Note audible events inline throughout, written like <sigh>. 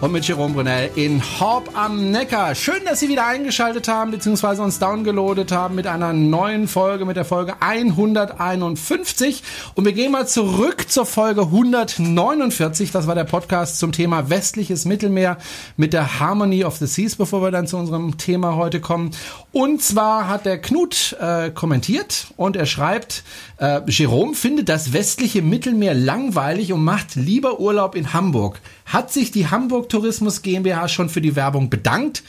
und mit Jerome Brunel in Horb am Neckar. Schön, dass Sie wieder eingeschaltet haben bzw. uns downgeloadet haben mit einer neuen Folge, mit der Folge 151. Und wir gehen mal zurück zur Folge 149. Das war der Podcast zum Thema westliches Mittelmeer mit der Harmony of the Seas, bevor wir dann zu unserem Thema heute kommen. Und zwar hat der Knut äh, kommentiert und er schreibt, äh, Jerome findet das westliche Mittelmeer langweilig und macht lieber Urlaub in Hamburg. Hat sich die Hamburg Tourismus GmbH schon für die Werbung bedankt?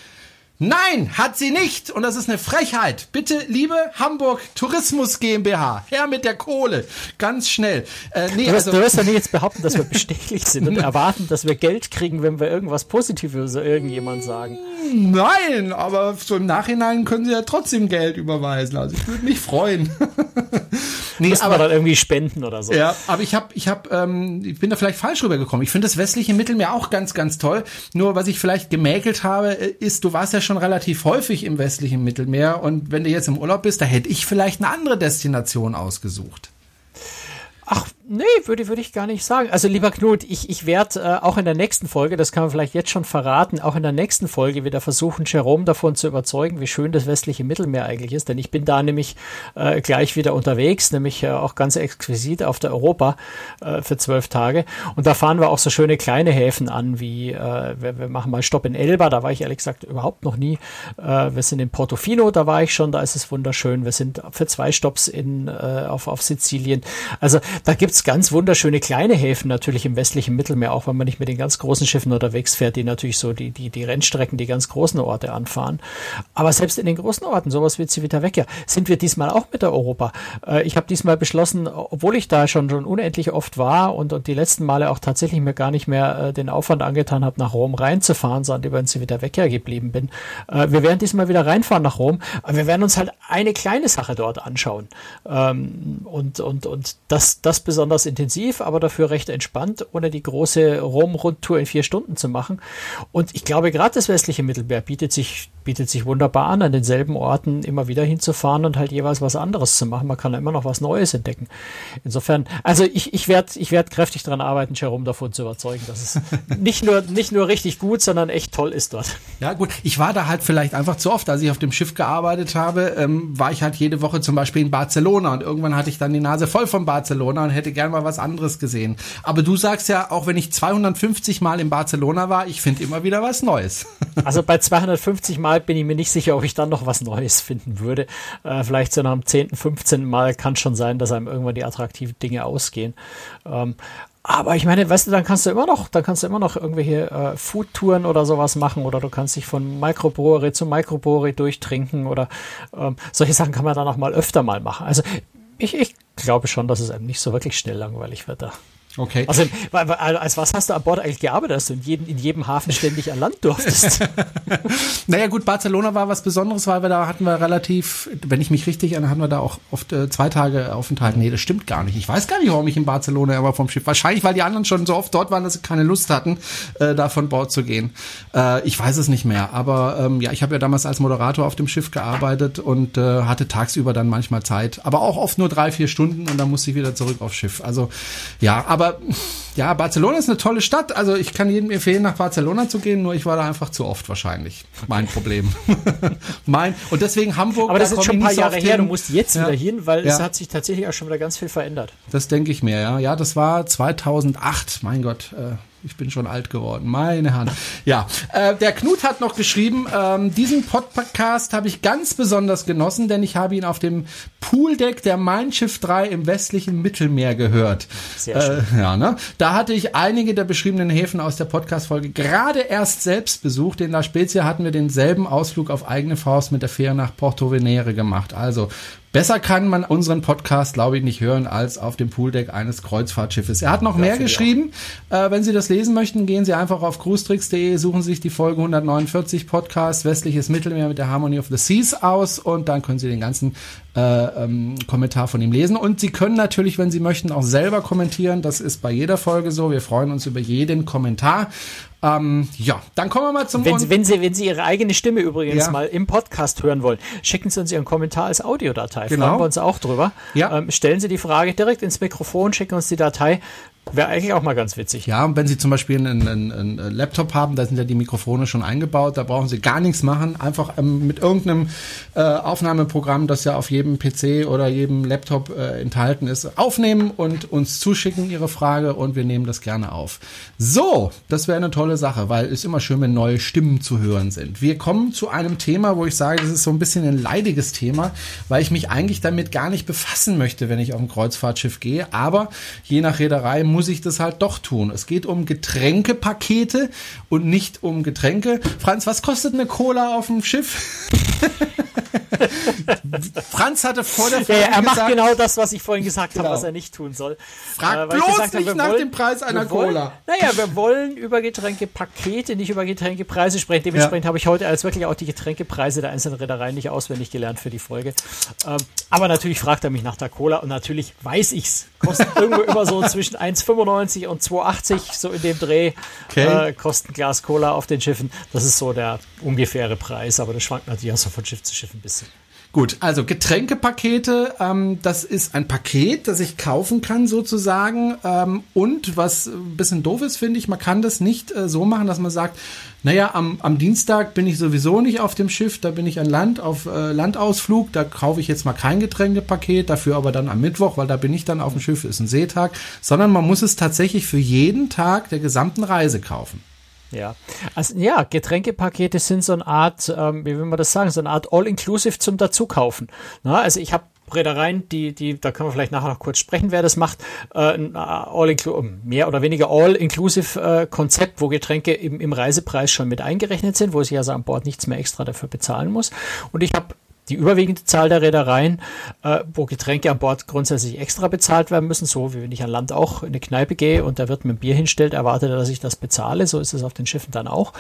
Nein, hat sie nicht. Und das ist eine Frechheit. Bitte, liebe Hamburg Tourismus GmbH, her mit der Kohle. Ganz schnell. Äh, nee, du, wirst, also, du wirst ja nicht jetzt behaupten, dass wir <laughs> bestechlich sind und erwarten, dass wir Geld kriegen, wenn wir irgendwas Positives über irgendjemand sagen. Nein, aber so im Nachhinein können sie ja trotzdem Geld überweisen. Also ich würde mich freuen. <laughs> nee, Müssen aber dann irgendwie spenden oder so. Ja, aber ich habe, ich habe, ähm, ich bin da vielleicht falsch rübergekommen. Ich finde das westliche Mittelmeer auch ganz, ganz toll. Nur was ich vielleicht gemäkelt habe, äh, ist, du warst ja schon relativ häufig im westlichen Mittelmeer und wenn du jetzt im Urlaub bist, da hätte ich vielleicht eine andere Destination ausgesucht. Ach, nee, würde, würde ich gar nicht sagen. Also lieber Knut, ich, ich werde äh, auch in der nächsten Folge, das kann man vielleicht jetzt schon verraten, auch in der nächsten Folge wieder versuchen, Jerome davon zu überzeugen, wie schön das westliche Mittelmeer eigentlich ist. Denn ich bin da nämlich äh, gleich wieder unterwegs, nämlich äh, auch ganz exquisit auf der Europa äh, für zwölf Tage. Und da fahren wir auch so schöne kleine Häfen an, wie äh, wir, wir machen mal Stopp in Elba, da war ich ehrlich gesagt überhaupt noch nie. Äh, wir sind in Portofino, da war ich schon, da ist es wunderschön. Wir sind für zwei Stopps in, äh, auf, auf Sizilien. Also da gibt's ganz wunderschöne kleine Häfen natürlich im westlichen Mittelmeer, auch wenn man nicht mit den ganz großen Schiffen unterwegs fährt, die natürlich so die, die, die Rennstrecken, die ganz großen Orte anfahren. Aber selbst in den großen Orten, sowas wie Civitavecchia, sind wir diesmal auch mit der Europa. Äh, ich habe diesmal beschlossen, obwohl ich da schon, schon unendlich oft war und, und die letzten Male auch tatsächlich mir gar nicht mehr äh, den Aufwand angetan habe, nach Rom reinzufahren, sondern über in Civitavecchia geblieben bin. Äh, wir werden diesmal wieder reinfahren nach Rom, aber wir werden uns halt eine kleine Sache dort anschauen. Ähm, und, und, und das, das besonders besonders intensiv, aber dafür recht entspannt, ohne die große Rom-Rundtour in vier Stunden zu machen. Und ich glaube, gerade das westliche Mittelmeer bietet sich, bietet sich wunderbar an, an denselben Orten immer wieder hinzufahren und halt jeweils was anderes zu machen. Man kann immer noch was Neues entdecken. Insofern, also ich, ich werde ich werd kräftig daran arbeiten, Jerome davon zu überzeugen, dass es <laughs> nicht nur, nicht nur richtig gut, sondern echt toll ist dort. Ja, gut. Ich war da halt vielleicht einfach zu oft. Als ich auf dem Schiff gearbeitet habe, ähm, war ich halt jede Woche zum Beispiel in Barcelona und irgendwann hatte ich dann die Nase voll von Barcelona und hätte gern mal was anderes gesehen. Aber du sagst ja, auch wenn ich 250 Mal in Barcelona war, ich finde immer wieder was Neues. Also bei 250 Mal bin ich mir nicht sicher, ob ich dann noch was Neues finden würde. Äh, vielleicht so nach dem 10., 15. Mal kann schon sein, dass einem irgendwann die attraktiven Dinge ausgehen. Ähm, aber ich meine, weißt du, dann kannst du immer noch, dann kannst du immer noch irgendwelche äh, Foodtouren oder sowas machen oder du kannst dich von Mikrobrewery zu Mikrobrewery durchtrinken oder ähm, solche Sachen kann man dann auch mal öfter mal machen. Also ich, ich glaube schon, dass es einem nicht so wirklich schnell langweilig wird da. Okay. Also, als was hast du an Bord eigentlich gearbeitet, dass du in jedem, in jedem Hafen ständig an Land durftest? <laughs> naja, gut, Barcelona war was Besonderes, weil wir da hatten wir relativ, wenn ich mich richtig erinnere, hatten wir da auch oft äh, zwei Tage Aufenthalt. Nee, das stimmt gar nicht. Ich weiß gar nicht, warum ich in Barcelona immer vom Schiff. Wahrscheinlich, weil die anderen schon so oft dort waren, dass sie keine Lust hatten, äh, da von Bord zu gehen. Äh, ich weiß es nicht mehr. Aber ähm, ja, ich habe ja damals als Moderator auf dem Schiff gearbeitet und äh, hatte tagsüber dann manchmal Zeit. Aber auch oft nur drei, vier Stunden und dann musste ich wieder zurück aufs Schiff. Also ja, aber aber ja, Barcelona ist eine tolle Stadt. Also ich kann jedem empfehlen, nach Barcelona zu gehen, nur ich war da einfach zu oft wahrscheinlich. Mein Problem. <laughs> mein, und deswegen Hamburg. Aber das ist schon ein paar Jahre her, du musst jetzt ja. wieder hin, weil ja. es hat sich tatsächlich auch schon wieder ganz viel verändert. Das denke ich mir, ja. Ja, das war 2008, mein Gott. Äh, ich bin schon alt geworden. Meine Hand. Ja, äh, der Knut hat noch geschrieben, ähm, diesen Podcast habe ich ganz besonders genossen, denn ich habe ihn auf dem Pooldeck der Mein Schiff 3 im westlichen Mittelmeer gehört. Sehr schön. Äh, ja, ne? Da hatte ich einige der beschriebenen Häfen aus der Podcast-Folge gerade erst selbst besucht. In La Spezia hatten wir denselben Ausflug auf eigene Faust mit der Fähre nach Porto Venere gemacht. Also Besser kann man unseren Podcast, glaube ich, nicht hören als auf dem Pooldeck eines Kreuzfahrtschiffes. Er hat noch ja, mehr geschrieben. Äh, wenn Sie das lesen möchten, gehen Sie einfach auf cruestricks.de, suchen sich die Folge 149 Podcast Westliches Mittelmeer mit der Harmony of the Seas aus und dann können Sie den ganzen äh, ähm, Kommentar von ihm lesen. Und Sie können natürlich, wenn Sie möchten, auch selber kommentieren. Das ist bei jeder Folge so. Wir freuen uns über jeden Kommentar. Ähm, ja, dann kommen wir mal zum. Wenn, Sie, wenn, Sie, wenn Sie Ihre eigene Stimme übrigens ja. mal im Podcast hören wollen, schicken Sie uns Ihren Kommentar als Audiodatei. Genau. Freuen wir uns auch drüber. Ja. Ähm, stellen Sie die Frage direkt ins Mikrofon, schicken uns die Datei. Wäre eigentlich auch mal ganz witzig. Ja, und wenn Sie zum Beispiel einen, einen, einen, Laptop haben, da sind ja die Mikrofone schon eingebaut, da brauchen Sie gar nichts machen. Einfach ähm, mit irgendeinem äh, Aufnahmeprogramm, das ja auf jedem PC oder jedem Laptop äh, enthalten ist, aufnehmen und uns zuschicken Ihre Frage und wir nehmen das gerne auf. So, das wäre eine tolle Sache, weil es immer schön, wenn neue Stimmen zu hören sind. Wir kommen zu einem Thema, wo ich sage, das ist so ein bisschen ein leidiges Thema, weil ich mich eigentlich damit gar nicht befassen möchte, wenn ich auf ein Kreuzfahrtschiff gehe. Aber je nach Reederei muss muss ich das halt doch tun. Es geht um Getränkepakete und nicht um Getränke. Franz, was kostet eine Cola auf dem Schiff? <laughs> Franz hatte vor der Folge ja, Er macht gesagt, genau das, was ich vorhin gesagt genau. habe, was er nicht tun soll. Frag äh, bloß nicht nach wollen, dem Preis einer Cola. naja, wir wollen über Getränkepakete, nicht über Getränkepreise sprechen. Dementsprechend ja. habe ich heute als wirklich auch die Getränkepreise der einzelnen Reedereien nicht auswendig gelernt für die Folge. Ähm, aber natürlich fragt er mich nach der Cola und natürlich weiß ich's. Kostet irgendwo <laughs> immer so zwischen 1,95 und 2,80 so in dem Dreh okay. äh, kostet ein Glas Cola auf den Schiffen. Das ist so der ungefähre Preis, aber das schwankt natürlich auch so von Schiff zu Schiff ein bisschen. Gut, also Getränkepakete, ähm, das ist ein Paket, das ich kaufen kann sozusagen. Ähm, und was ein bisschen doof ist, finde ich, man kann das nicht äh, so machen, dass man sagt, naja, am, am Dienstag bin ich sowieso nicht auf dem Schiff, da bin ich an Land, auf äh, Landausflug, da kaufe ich jetzt mal kein Getränkepaket, dafür aber dann am Mittwoch, weil da bin ich dann auf dem Schiff, ist ein Seetag, sondern man muss es tatsächlich für jeden Tag der gesamten Reise kaufen. Ja, also ja, Getränkepakete sind so eine Art, ähm, wie will man das sagen, so eine Art All-Inclusive zum Dazukaufen. Na, also ich habe Reedereien, die, die, da können wir vielleicht nachher noch kurz sprechen, wer das macht, äh, ein all mehr oder weniger all-inclusive äh, Konzept, wo Getränke im, im Reisepreis schon mit eingerechnet sind, wo ich also an Bord nichts mehr extra dafür bezahlen muss. Und ich habe die überwiegende Zahl der Reedereien, äh, wo Getränke an Bord grundsätzlich extra bezahlt werden müssen, so wie wenn ich an Land auch in eine Kneipe gehe und da wird mir ein Bier hinstellt, erwartet er, dass ich das bezahle, so ist es auf den Schiffen dann auch.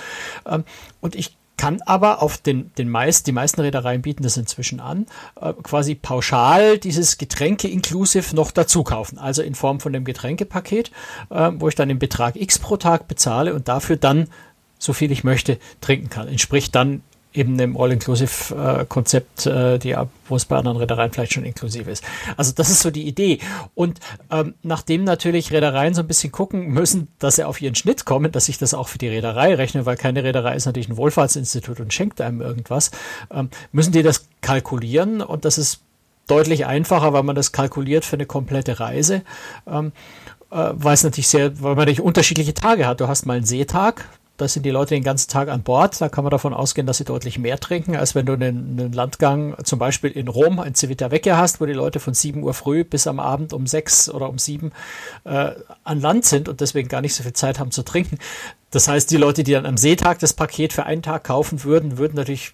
Ähm, und ich kann aber auf den, den meist, die meisten Reedereien bieten das inzwischen an, äh, quasi pauschal dieses Getränke inklusive noch dazu kaufen. Also in Form von dem Getränkepaket, äh, wo ich dann den Betrag X pro Tag bezahle und dafür dann so viel ich möchte trinken kann. Entspricht dann eben dem All-Inclusive-Konzept, äh, die, wo es bei anderen Reedereien vielleicht schon inklusiv ist. Also das ist so die Idee. Und ähm, nachdem natürlich Reedereien so ein bisschen gucken müssen, dass sie auf ihren Schnitt kommen, dass ich das auch für die Reederei rechne, weil keine Reederei ist natürlich ein Wohlfahrtsinstitut und schenkt einem irgendwas, ähm, müssen die das kalkulieren und das ist deutlich einfacher, weil man das kalkuliert für eine komplette Reise. Ähm, äh, weil es natürlich sehr, weil man natürlich unterschiedliche Tage hat. Du hast mal einen Seetag, da sind die Leute den ganzen Tag an Bord. Da kann man davon ausgehen, dass sie deutlich mehr trinken, als wenn du einen, einen Landgang zum Beispiel in Rom, in Civitavecchia hast, wo die Leute von 7 Uhr früh bis am Abend um 6 oder um 7 äh, an Land sind und deswegen gar nicht so viel Zeit haben zu trinken. Das heißt, die Leute, die dann am Seetag das Paket für einen Tag kaufen würden, würden natürlich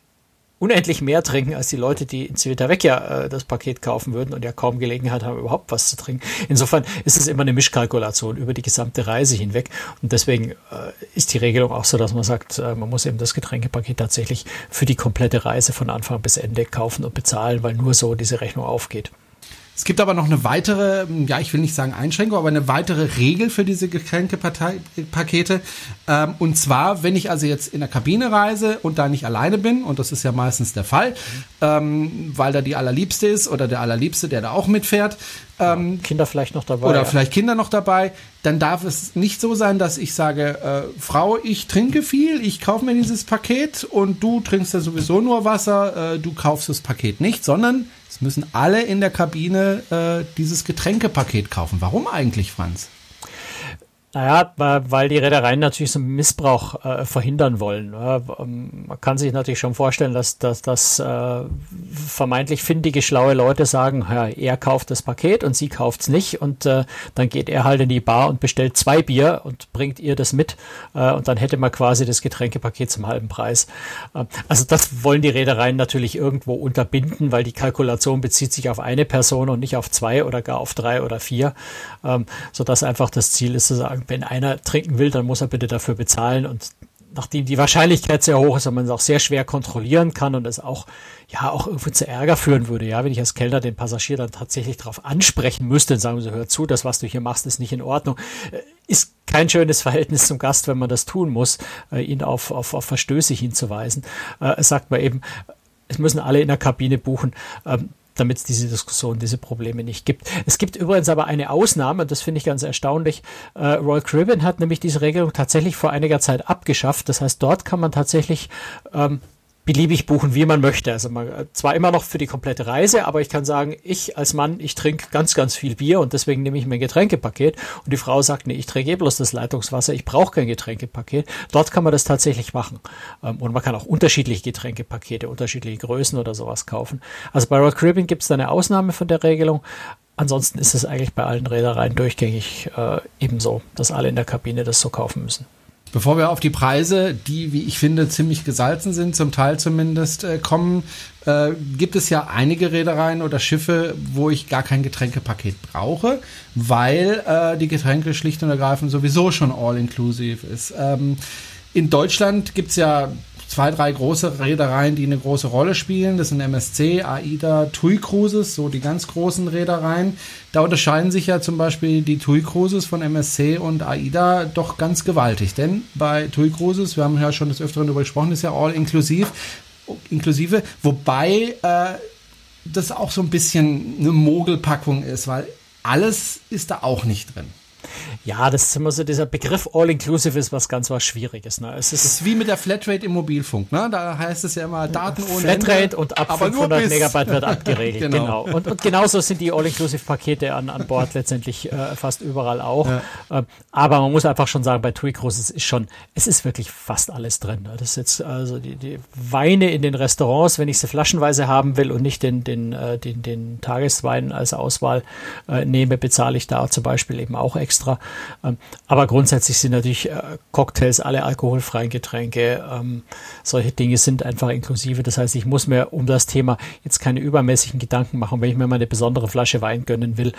unendlich mehr trinken als die Leute, die in Civitavecchia äh, das Paket kaufen würden und ja kaum Gelegenheit haben, überhaupt was zu trinken. Insofern ist es immer eine Mischkalkulation über die gesamte Reise hinweg und deswegen äh, ist die Regelung auch so, dass man sagt, äh, man muss eben das Getränkepaket tatsächlich für die komplette Reise von Anfang bis Ende kaufen und bezahlen, weil nur so diese Rechnung aufgeht. Es gibt aber noch eine weitere, ja, ich will nicht sagen Einschränkung, aber eine weitere Regel für diese Getränkepakete. Ähm, und zwar, wenn ich also jetzt in der Kabine reise und da nicht alleine bin, und das ist ja meistens der Fall, ähm, weil da die Allerliebste ist oder der Allerliebste, der da auch mitfährt. Ähm, Kinder vielleicht noch dabei. Oder ja. vielleicht Kinder noch dabei. Dann darf es nicht so sein, dass ich sage, äh, Frau, ich trinke viel, ich kaufe mir dieses Paket und du trinkst ja sowieso nur Wasser, äh, du kaufst das Paket nicht, sondern es müssen alle in der Kabine äh, dieses Getränkepaket kaufen. Warum eigentlich, Franz? Naja, weil die Reedereien natürlich so einen Missbrauch äh, verhindern wollen. Ähm, man kann sich natürlich schon vorstellen, dass, dass, dass äh, vermeintlich findige, schlaue Leute sagen, ja, er kauft das Paket und sie kauft's nicht und äh, dann geht er halt in die Bar und bestellt zwei Bier und bringt ihr das mit äh, und dann hätte man quasi das Getränkepaket zum halben Preis. Äh, also das wollen die Reedereien natürlich irgendwo unterbinden, weil die Kalkulation bezieht sich auf eine Person und nicht auf zwei oder gar auf drei oder vier, ähm, sodass einfach das Ziel ist zu sagen, wenn einer trinken will, dann muss er bitte dafür bezahlen und nachdem die Wahrscheinlichkeit sehr hoch ist und man es auch sehr schwer kontrollieren kann und es auch ja auch irgendwie zu Ärger führen würde, ja, wenn ich als Kellner den Passagier dann tatsächlich darauf ansprechen müsste und sagen so, hör zu, das, was du hier machst, ist nicht in Ordnung, äh, ist kein schönes Verhältnis zum Gast, wenn man das tun muss, äh, ihn auf, auf, auf Verstöße hinzuweisen. Äh, sagt man eben, es müssen alle in der Kabine buchen. Damit es diese Diskussion, diese Probleme nicht gibt. Es gibt übrigens aber eine Ausnahme, das finde ich ganz erstaunlich. Äh, Royal Caribbean hat nämlich diese Regelung tatsächlich vor einiger Zeit abgeschafft. Das heißt, dort kann man tatsächlich ähm, beliebig buchen, wie man möchte. Also man, zwar immer noch für die komplette Reise, aber ich kann sagen, ich als Mann, ich trinke ganz, ganz viel Bier und deswegen nehme ich mein Getränkepaket. Und die Frau sagt, nee, ich trinke eh bloß das Leitungswasser, ich brauche kein Getränkepaket. Dort kann man das tatsächlich machen. Ähm, und man kann auch unterschiedliche Getränkepakete, unterschiedliche Größen oder sowas kaufen. Also bei Royal Caribbean gibt es eine Ausnahme von der Regelung. Ansonsten ist es eigentlich bei allen Reedereien durchgängig äh, ebenso, dass alle in der Kabine das so kaufen müssen. Bevor wir auf die Preise, die, wie ich finde, ziemlich gesalzen sind, zum Teil zumindest, äh, kommen, äh, gibt es ja einige Reedereien oder Schiffe, wo ich gar kein Getränkepaket brauche, weil äh, die Getränke schlicht und ergreifend sowieso schon all-inclusive ist. Ähm, in Deutschland gibt's ja zwei, drei große Reedereien, die eine große Rolle spielen. Das sind MSC, AIDA, TUI Cruises, so die ganz großen Reedereien. Da unterscheiden sich ja zum Beispiel die TUI Cruises von MSC und AIDA doch ganz gewaltig. Denn bei TUI Cruises, wir haben ja schon des Öfteren darüber gesprochen, ist ja all inklusiv, inklusive, wobei äh, das auch so ein bisschen eine Mogelpackung ist, weil alles ist da auch nicht drin. Ja, das ist immer so, dieser Begriff All-Inclusive ist was ganz was Schwieriges. Ne? Es ist, ist wie mit der Flatrate im Mobilfunk. Ne? Da heißt es ja immer Daten ohne Flatrate Ende, und ab 500 Megabyte wird abgeregelt. <laughs> genau. genau. Und, und genauso sind die All-Inclusive-Pakete an, an Bord letztendlich äh, fast überall auch. Ja. Ähm, aber man muss einfach schon sagen, bei TUI Cruises ist schon, es ist wirklich fast alles drin. Ne? Das ist jetzt also die, die Weine in den Restaurants, wenn ich sie flaschenweise haben will und nicht den, den, äh, den, den Tageswein als Auswahl äh, nehme, bezahle ich da zum Beispiel eben auch extra. Ähm, aber grundsätzlich sind natürlich äh, Cocktails, alle alkoholfreien Getränke, ähm, solche Dinge sind einfach inklusive. Das heißt, ich muss mir um das Thema jetzt keine übermäßigen Gedanken machen. Wenn ich mir mal eine besondere Flasche Wein gönnen will,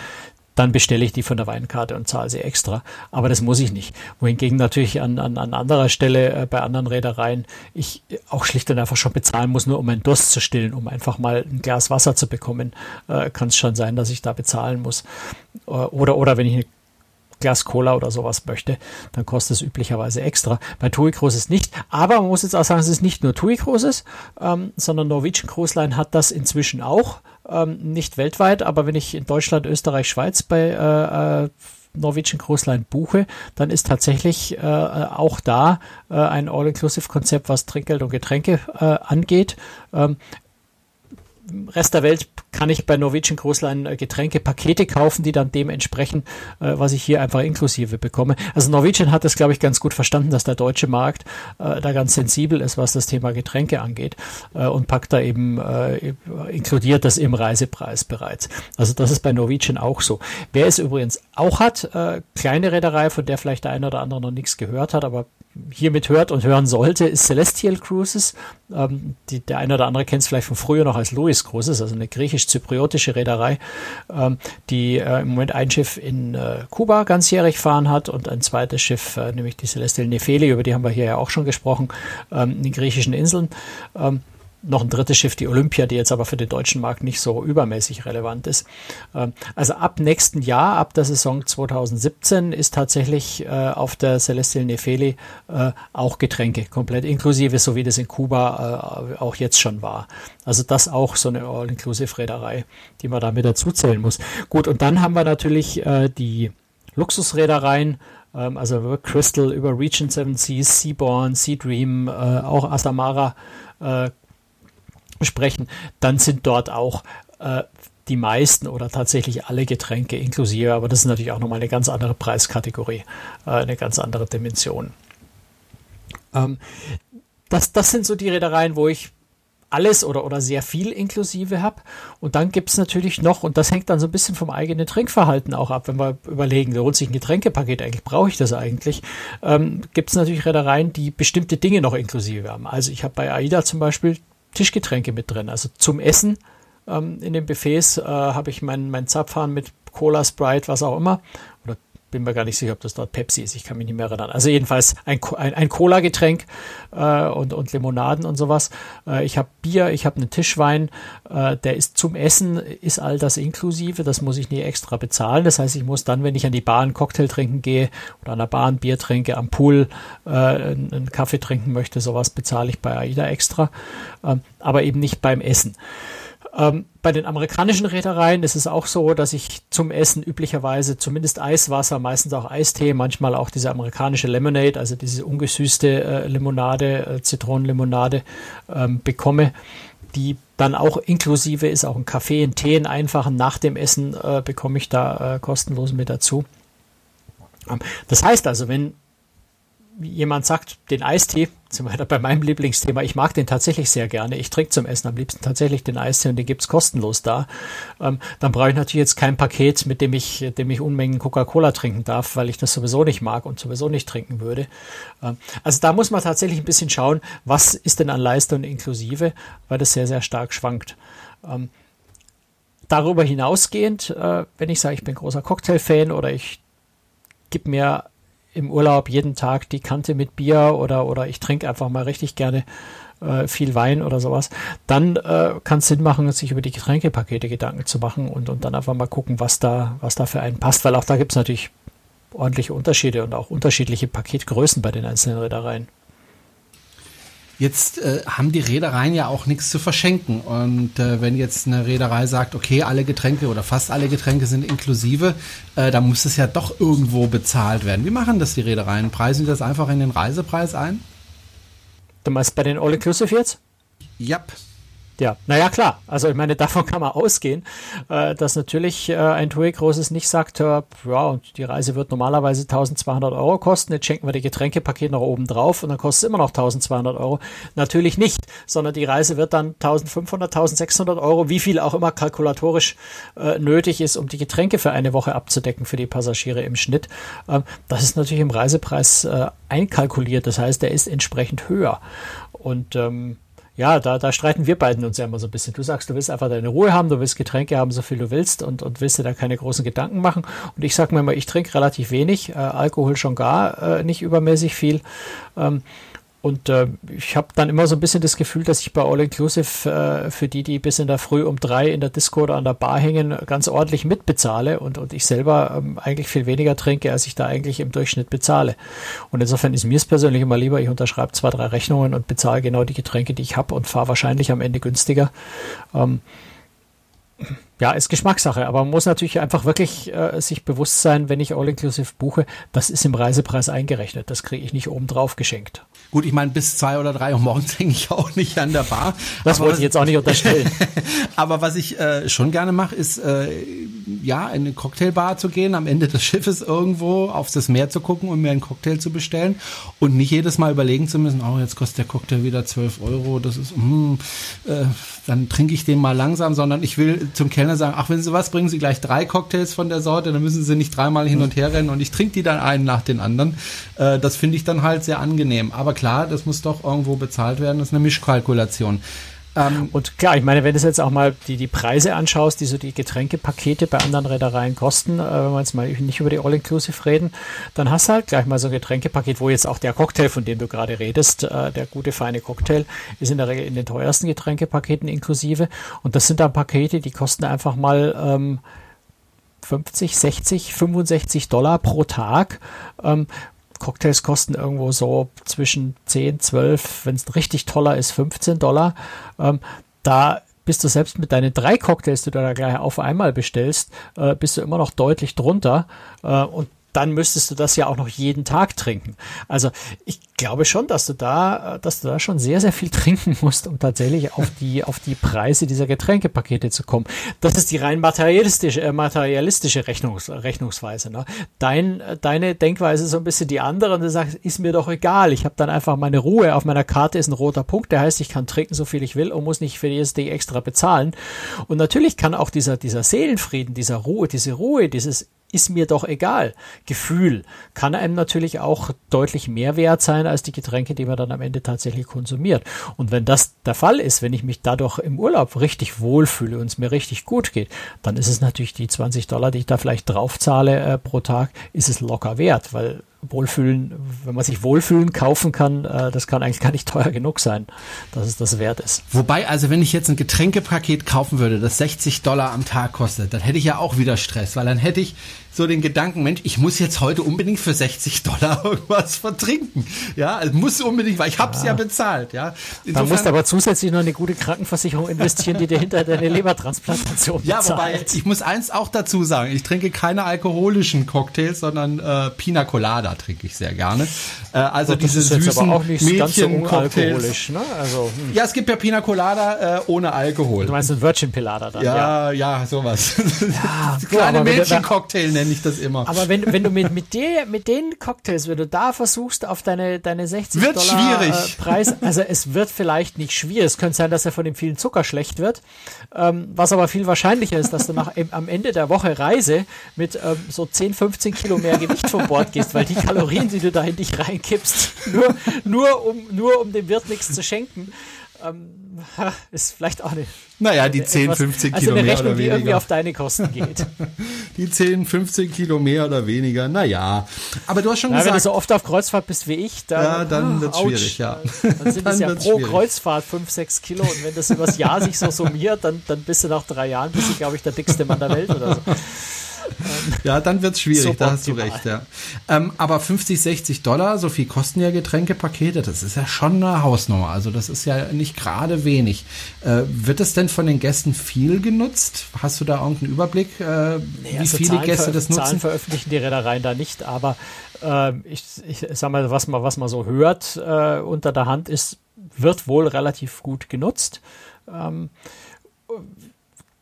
dann bestelle ich die von der Weinkarte und zahle sie extra. Aber das muss ich nicht. Wohingegen natürlich an, an, an anderer Stelle äh, bei anderen Reedereien ich auch schlicht und einfach schon bezahlen muss, nur um meinen Durst zu stillen, um einfach mal ein Glas Wasser zu bekommen, äh, kann es schon sein, dass ich da bezahlen muss. Äh, oder, oder wenn ich eine Glas Cola oder sowas möchte, dann kostet es üblicherweise extra. Bei TUI Cruises nicht. Aber man muss jetzt auch sagen, es ist nicht nur TUI Cruises, ähm, sondern Norwegian Cruise Line hat das inzwischen auch. Ähm, nicht weltweit, aber wenn ich in Deutschland, Österreich, Schweiz bei äh, äh, Norwegian Cruise Line buche, dann ist tatsächlich äh, auch da äh, ein All-Inclusive-Konzept, was Trinkgeld und Getränke äh, angeht. Ähm, Rest der Welt kann ich bei Norwegian Cruise Line äh, Getränkepakete kaufen, die dann dementsprechend, äh, was ich hier einfach inklusive bekomme. Also Norwegian hat das, glaube ich, ganz gut verstanden, dass der deutsche Markt äh, da ganz sensibel ist, was das Thema Getränke angeht und packt da eben, inkludiert das im Reisepreis bereits. Also das ist bei Norwegian auch so. Wer es übrigens auch hat, kleine Reederei, von der vielleicht der eine oder andere noch nichts gehört hat, aber hiermit hört und hören sollte, ist Celestial Cruises. Ähm, die, der eine oder andere kennt es vielleicht von früher noch als Louis Cruises, also eine griechisch-zypriotische Reederei, ähm, die äh, im Moment ein Schiff in äh, Kuba ganzjährig fahren hat und ein zweites Schiff, äh, nämlich die Celestial Nefeli, über die haben wir hier ja auch schon gesprochen, ähm, in den griechischen Inseln. Noch ein drittes Schiff, die Olympia, die jetzt aber für den deutschen Markt nicht so übermäßig relevant ist. Ähm, also ab nächsten Jahr, ab der Saison 2017, ist tatsächlich äh, auf der Celestial Nefeli äh, auch Getränke komplett inklusive, so wie das in Kuba äh, auch jetzt schon war. Also das auch so eine All-Inclusive-Reederei, die man da mit dazu zählen muss. Gut, und dann haben wir natürlich die Luxusreedereien, ähm, also Crystal über Region 7 Seas, Seaborn, Sea Dream, auch Asamara sprechen, dann sind dort auch äh, die meisten oder tatsächlich alle Getränke inklusive, aber das ist natürlich auch nochmal eine ganz andere Preiskategorie, äh, eine ganz andere Dimension. Ähm, das, das sind so die Reedereien, wo ich alles oder, oder sehr viel inklusive habe. Und dann gibt es natürlich noch, und das hängt dann so ein bisschen vom eigenen Trinkverhalten auch ab, wenn wir überlegen, lohnt sich ein Getränkepaket eigentlich, brauche ich das eigentlich? Ähm, gibt es natürlich Reedereien, die bestimmte Dinge noch inklusive haben. Also ich habe bei AIDA zum Beispiel Tischgetränke mit drin. Also zum Essen ähm, in den Buffets äh, habe ich mein, mein Zapfhahn mit Cola, Sprite, was auch immer. Bin mir gar nicht sicher, ob das dort Pepsi ist. Ich kann mich nicht mehr erinnern. Also jedenfalls ein, ein, ein Cola-Getränk äh, und, und Limonaden und sowas. Äh, ich habe Bier, ich habe einen Tischwein. Äh, der ist zum Essen, ist all das inklusive. Das muss ich nie extra bezahlen. Das heißt, ich muss dann, wenn ich an die einen Cocktail trinken gehe oder an der Bar ein Bier trinke, am Pool äh, einen, einen Kaffee trinken möchte, sowas bezahle ich bei AIDA extra. Ähm, aber eben nicht beim Essen. Ähm, bei den amerikanischen Reedereien ist es auch so, dass ich zum Essen üblicherweise zumindest Eiswasser, meistens auch Eistee, manchmal auch diese amerikanische Lemonade, also diese ungesüßte äh, Limonade, äh, Zitronenlimonade ähm, bekomme, die dann auch inklusive ist, auch ein Kaffee, ein Tee, einen einfachen nach dem Essen äh, bekomme ich da äh, kostenlos mit dazu. Ähm, das heißt also, wenn jemand sagt, den Eistee, sind wir bei meinem Lieblingsthema, ich mag den tatsächlich sehr gerne. Ich trinke zum Essen am liebsten tatsächlich den Eistee und den gibt's kostenlos da. Ähm, dann brauche ich natürlich jetzt kein Paket, mit dem ich, dem ich Unmengen Coca-Cola trinken darf, weil ich das sowieso nicht mag und sowieso nicht trinken würde. Ähm, also da muss man tatsächlich ein bisschen schauen, was ist denn an Leistung inklusive, weil das sehr, sehr stark schwankt. Ähm, darüber hinausgehend, äh, wenn ich sage, ich bin großer Cocktail-Fan oder ich gebe mir im Urlaub jeden Tag die Kante mit Bier oder, oder ich trinke einfach mal richtig gerne äh, viel Wein oder sowas, dann äh, kann es Sinn machen, sich über die Getränkepakete Gedanken zu machen und, und dann einfach mal gucken, was da, was da für einen passt, weil auch da gibt es natürlich ordentliche Unterschiede und auch unterschiedliche Paketgrößen bei den einzelnen Reedereien. Jetzt äh, haben die Reedereien ja auch nichts zu verschenken. Und äh, wenn jetzt eine Reederei sagt, okay, alle Getränke oder fast alle Getränke sind inklusive, äh, dann muss es ja doch irgendwo bezahlt werden. Wie machen das die Reedereien? Preisen die das einfach in den Reisepreis ein? Du meinst bei den All-Inclusive jetzt? Ja. Yep. Ja, naja, klar. Also ich meine, <laughs> davon kann man ausgehen, äh, dass natürlich äh, ein TUI Großes nicht sagt, ja, die Reise wird normalerweise 1200 Euro kosten, jetzt schenken wir die Getränkepaket noch oben drauf und dann kostet es immer noch 1200 Euro. Natürlich nicht, sondern die Reise wird dann 1500, 1600 Euro, wie viel auch immer kalkulatorisch äh, nötig ist, um die Getränke für eine Woche abzudecken für die Passagiere im Schnitt. Ähm, das ist natürlich im Reisepreis äh, einkalkuliert, das heißt, der ist entsprechend höher. Und ähm, ja, da, da streiten wir beiden uns ja immer so ein bisschen. Du sagst, du willst einfach deine Ruhe haben, du willst Getränke haben, so viel du willst und, und willst dir da keine großen Gedanken machen. Und ich sag mir immer, ich trinke relativ wenig, äh, Alkohol schon gar äh, nicht übermäßig viel. Ähm, und äh, ich habe dann immer so ein bisschen das Gefühl, dass ich bei All Inclusive äh, für die, die bis in der Früh um drei in der Disco oder an der Bar hängen, ganz ordentlich mitbezahle und, und ich selber ähm, eigentlich viel weniger trinke, als ich da eigentlich im Durchschnitt bezahle. Und insofern ist mir es persönlich immer lieber, ich unterschreibe zwei, drei Rechnungen und bezahle genau die Getränke, die ich habe und fahre wahrscheinlich am Ende günstiger. Ähm, ja, ist Geschmackssache, aber man muss natürlich einfach wirklich äh, sich bewusst sein, wenn ich All-Inclusive buche, das ist im Reisepreis eingerechnet. Das kriege ich nicht obendrauf geschenkt. Gut, ich meine, bis zwei oder drei Uhr morgens <laughs> hänge ich auch nicht an der Bar. Das wollte ich jetzt auch nicht unterstellen. <laughs> aber was ich äh, schon gerne mache, ist äh, ja in eine Cocktailbar zu gehen, am Ende des Schiffes irgendwo auf das Meer zu gucken und mir einen Cocktail zu bestellen und nicht jedes Mal überlegen zu müssen, oh, jetzt kostet der Cocktail wieder 12 Euro, das ist, hm, äh, dann trinke ich den mal langsam, sondern ich will zum Kellner sagen, ach, wenn Sie was, bringen Sie gleich drei Cocktails von der Sorte, dann müssen Sie nicht dreimal hin und her rennen und ich trinke die dann einen nach den anderen. Äh, das finde ich dann halt sehr angenehm. Aber klar, das muss doch irgendwo bezahlt werden. Das ist eine Mischkalkulation. Ähm, und klar, ich meine, wenn du jetzt auch mal die, die Preise anschaust, die so die Getränkepakete bei anderen Reedereien kosten, äh, wenn wir jetzt mal nicht über die All-Inclusive reden, dann hast du halt gleich mal so ein Getränkepaket, wo jetzt auch der Cocktail, von dem du gerade redest, äh, der gute feine Cocktail, ist in der Regel in den teuersten Getränkepaketen inklusive. Und das sind dann Pakete, die kosten einfach mal ähm, 50, 60, 65 Dollar pro Tag. Ähm, Cocktails kosten irgendwo so zwischen 10, 12, wenn es richtig toller ist, 15 Dollar. Ähm, da bist du selbst mit deinen drei Cocktails, die du da gleich auf einmal bestellst, äh, bist du immer noch deutlich drunter. Äh, und dann müsstest du das ja auch noch jeden Tag trinken. Also ich glaube schon, dass du da, dass du da schon sehr, sehr viel trinken musst, um tatsächlich auf die, auf die Preise dieser Getränkepakete zu kommen. Das ist die rein materialistische, äh, materialistische Rechnungs, Rechnungsweise. Ne? Dein, deine Denkweise ist so ein bisschen die andere und du sagst, ist mir doch egal. Ich habe dann einfach meine Ruhe. Auf meiner Karte ist ein roter Punkt, der heißt, ich kann trinken, so viel ich will und muss nicht für jedes Ding extra bezahlen. Und natürlich kann auch dieser, dieser Seelenfrieden, dieser Ruhe, diese Ruhe, dieses ist mir doch egal. Gefühl kann einem natürlich auch deutlich mehr wert sein als die Getränke, die man dann am Ende tatsächlich konsumiert. Und wenn das der Fall ist, wenn ich mich dadurch im Urlaub richtig wohlfühle und es mir richtig gut geht, dann ist es natürlich die 20 Dollar, die ich da vielleicht draufzahle äh, pro Tag, ist es locker wert, weil Wohlfühlen, wenn man sich Wohlfühlen kaufen kann, äh, das kann eigentlich gar nicht teuer genug sein, dass es das wert ist. Wobei, also wenn ich jetzt ein Getränkepaket kaufen würde, das 60 Dollar am Tag kostet, dann hätte ich ja auch wieder Stress, weil dann hätte ich so den Gedanken, Mensch, ich muss jetzt heute unbedingt für 60 Dollar <laughs> irgendwas vertrinken. Ja, es muss unbedingt, weil ich habe es ja. ja. bezahlt. Ja, Insofern, musst aber zusätzlich noch eine gute Krankenversicherung investieren, die dir hinter deine Lebertransplantation Ja, bezahlt. wobei ich muss eins auch dazu sagen: Ich trinke keine alkoholischen Cocktails, sondern äh, Pina Colada trinke ich sehr gerne. Äh, also diese süßen Mädchen-Cocktails. Ne? Also, hm. Ja, es gibt ja Pina Colada äh, ohne Alkohol. Du meinst ein Virgin Pilada dann? Ja, ja, ja sowas. Ja, <laughs> Kleine Mädchen-Cocktail nenne ich das immer. Aber wenn, wenn du mit, mit, der, mit den Cocktails, wenn du da versuchst, auf deine, deine 60 wird Dollar schwierig. Äh, Preis, also es wird vielleicht nicht schwierig. Es könnte sein, dass er von dem vielen Zucker schlecht wird. Ähm, was aber viel wahrscheinlicher ist, dass du nach, am Ende der Woche Reise mit ähm, so 10, 15 Kilo mehr Gewicht von Bord gehst, weil die Kalorien, die du da in dich reinkippst, nur, nur, um, nur um dem Wirt nichts zu schenken, ähm, <laughs> ist vielleicht auch eine. Naja, die 10, etwas, 15 also Kilo mehr Rechnung, oder weniger. die irgendwie auf deine Kosten geht. <laughs> die 10, 15 Kilo mehr oder weniger, naja. Aber du hast schon Na, gesagt. Wenn du so oft auf Kreuzfahrt bist wie ich, dann, ja, dann oh, wird es schwierig, ja. Dann sind <laughs> es ja pro schwierig. Kreuzfahrt 5, 6 Kilo und wenn das übers Jahr sich so summiert, dann, dann bist du nach drei Jahren, bist du, glaube ich, der dickste Mann der Welt oder so. Ja, dann wird's schwierig, da hast du recht, ja. Ähm, aber 50, 60 Dollar, so viel kosten ja Getränkepakete, das ist ja schon eine Hausnummer. Also das ist ja nicht gerade wenig. Äh, wird es denn von den Gästen viel genutzt? Hast du da irgendeinen Überblick, äh, nee, wie also viele Zahlen Gäste das nutzen? Zahlen veröffentlichen die Reedereien da nicht, aber äh, ich, ich sag mal, was man, was man so hört äh, unter der Hand ist, wird wohl relativ gut genutzt. Ähm,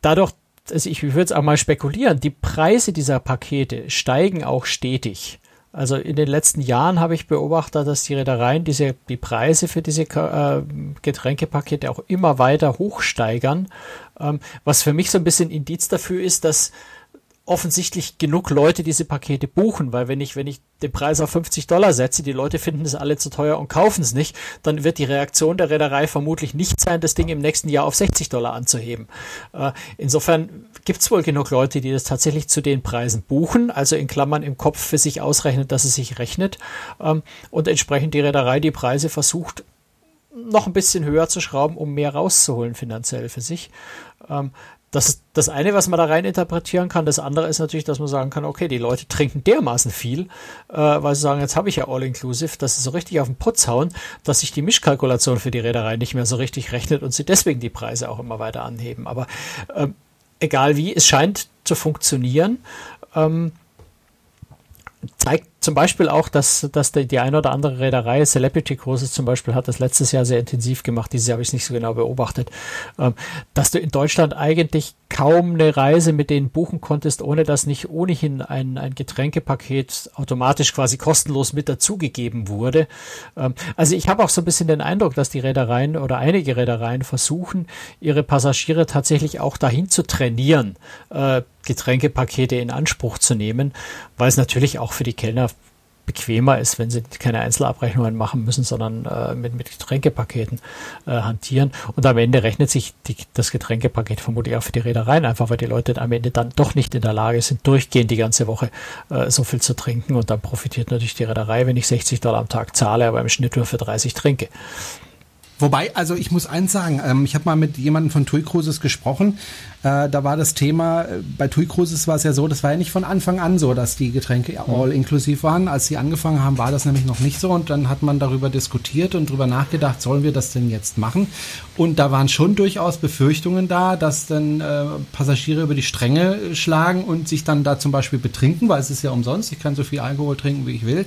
dadurch, also ich würde es auch mal spekulieren, die Preise dieser Pakete steigen auch stetig. Also in den letzten Jahren habe ich beobachtet, dass die Reedereien diese, die Preise für diese äh, Getränkepakete auch immer weiter hochsteigern, ähm, was für mich so ein bisschen Indiz dafür ist, dass offensichtlich genug Leute diese Pakete buchen, weil wenn ich, wenn ich den Preis auf 50 Dollar setze, die Leute finden es alle zu teuer und kaufen es nicht, dann wird die Reaktion der Reederei vermutlich nicht sein, das Ding im nächsten Jahr auf 60 Dollar anzuheben. Äh, insofern gibt es wohl genug Leute, die das tatsächlich zu den Preisen buchen, also in Klammern im Kopf für sich ausrechnen, dass es sich rechnet ähm, und entsprechend die Reederei die Preise versucht noch ein bisschen höher zu schrauben, um mehr rauszuholen finanziell für sich. Ähm, das ist das eine, was man da rein interpretieren kann. Das andere ist natürlich, dass man sagen kann, okay, die Leute trinken dermaßen viel, äh, weil sie sagen, jetzt habe ich ja All-Inclusive, dass sie so richtig auf den Putz hauen, dass sich die Mischkalkulation für die Reederei nicht mehr so richtig rechnet und sie deswegen die Preise auch immer weiter anheben. Aber ähm, egal wie, es scheint zu funktionieren. Ähm, zeigt zum Beispiel auch, dass, dass die, die eine oder andere Reederei, Celebrity Cruises zum Beispiel, hat das letztes Jahr sehr intensiv gemacht. Dieses Jahr habe ich es nicht so genau beobachtet, ähm, dass du in Deutschland eigentlich kaum eine Reise mit denen buchen konntest, ohne dass nicht ohnehin ein, ein Getränkepaket automatisch quasi kostenlos mit dazugegeben wurde. Ähm, also ich habe auch so ein bisschen den Eindruck, dass die Reedereien oder einige Reedereien versuchen, ihre Passagiere tatsächlich auch dahin zu trainieren, äh, Getränkepakete in Anspruch zu nehmen, weil es natürlich auch für die Kellner bequemer ist, wenn sie keine Einzelabrechnungen machen müssen, sondern äh, mit, mit Getränkepaketen äh, hantieren. Und am Ende rechnet sich die, das Getränkepaket vermutlich auch für die Reedereien, einfach weil die Leute am Ende dann doch nicht in der Lage sind, durchgehend die ganze Woche äh, so viel zu trinken. Und dann profitiert natürlich die Reederei, wenn ich 60 Dollar am Tag zahle, aber im Schnitt nur für 30 trinke. Wobei, also ich muss eins sagen, ähm, ich habe mal mit jemandem von TUI Cruises gesprochen, äh, da war das Thema, äh, bei TUI Cruises war es ja so, das war ja nicht von Anfang an so, dass die Getränke all inklusiv waren. Als sie angefangen haben, war das nämlich noch nicht so und dann hat man darüber diskutiert und darüber nachgedacht, sollen wir das denn jetzt machen? Und da waren schon durchaus Befürchtungen da, dass dann äh, Passagiere über die Stränge schlagen und sich dann da zum Beispiel betrinken, weil es ist ja umsonst, ich kann so viel Alkohol trinken, wie ich will.